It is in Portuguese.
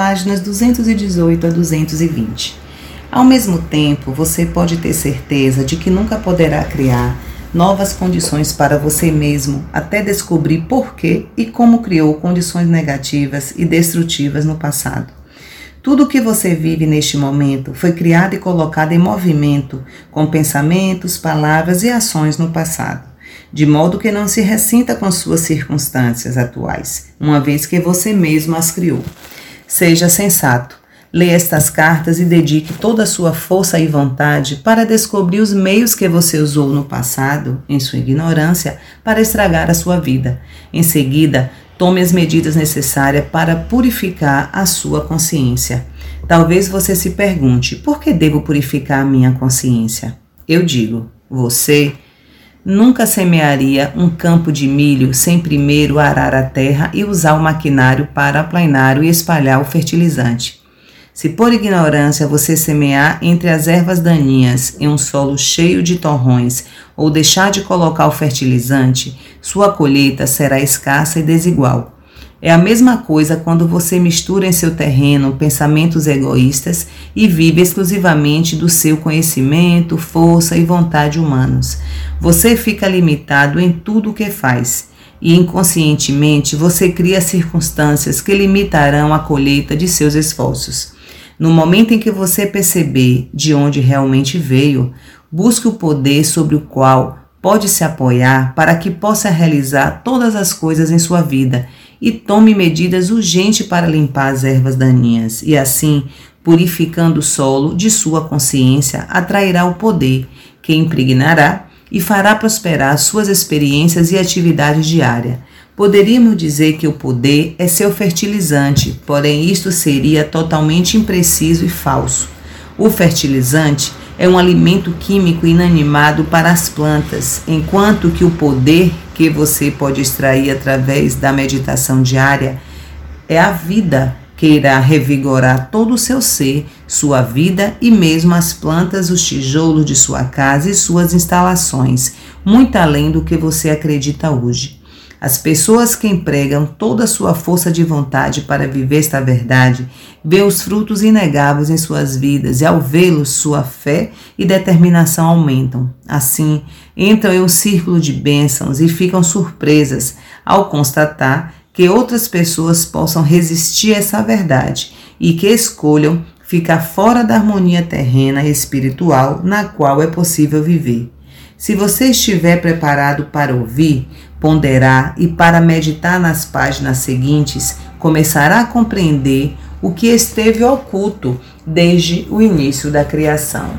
páginas 218 a 220. Ao mesmo tempo, você pode ter certeza de que nunca poderá criar novas condições para você mesmo até descobrir por que e como criou condições negativas e destrutivas no passado. Tudo o que você vive neste momento foi criado e colocado em movimento com pensamentos, palavras e ações no passado, de modo que não se ressinta com suas circunstâncias atuais, uma vez que você mesmo as criou. Seja sensato Leia estas cartas e dedique toda a sua força e vontade para descobrir os meios que você usou no passado, em sua ignorância, para estragar a sua vida. Em seguida, tome as medidas necessárias para purificar a sua consciência. Talvez você se pergunte: por que devo purificar a minha consciência? Eu digo: você nunca semearia um campo de milho sem primeiro arar a terra e usar o maquinário para aplanar e espalhar o fertilizante. Se por ignorância você semear entre as ervas daninhas em um solo cheio de torrões ou deixar de colocar o fertilizante, sua colheita será escassa e desigual. É a mesma coisa quando você mistura em seu terreno pensamentos egoístas e vive exclusivamente do seu conhecimento, força e vontade humanos. Você fica limitado em tudo o que faz e inconscientemente você cria circunstâncias que limitarão a colheita de seus esforços. No momento em que você perceber de onde realmente veio, busque o poder sobre o qual pode se apoiar para que possa realizar todas as coisas em sua vida e tome medidas urgentes para limpar as ervas daninhas e assim, purificando o solo de sua consciência, atrairá o poder que impregnará e fará prosperar suas experiências e atividades diárias Poderíamos dizer que o poder é seu fertilizante, porém isto seria totalmente impreciso e falso. O fertilizante é um alimento químico inanimado para as plantas, enquanto que o poder que você pode extrair através da meditação diária é a vida que irá revigorar todo o seu ser, sua vida e mesmo as plantas, os tijolos de sua casa e suas instalações, muito além do que você acredita hoje. As pessoas que empregam toda a sua força de vontade para viver esta verdade vê os frutos inegáveis em suas vidas e, ao vê-los, sua fé e determinação aumentam. Assim, entram em um círculo de bênçãos e ficam surpresas ao constatar que outras pessoas possam resistir a essa verdade e que escolham ficar fora da harmonia terrena e espiritual na qual é possível viver. Se você estiver preparado para ouvir, ponderar e para meditar nas páginas seguintes, começará a compreender o que esteve oculto desde o início da criação.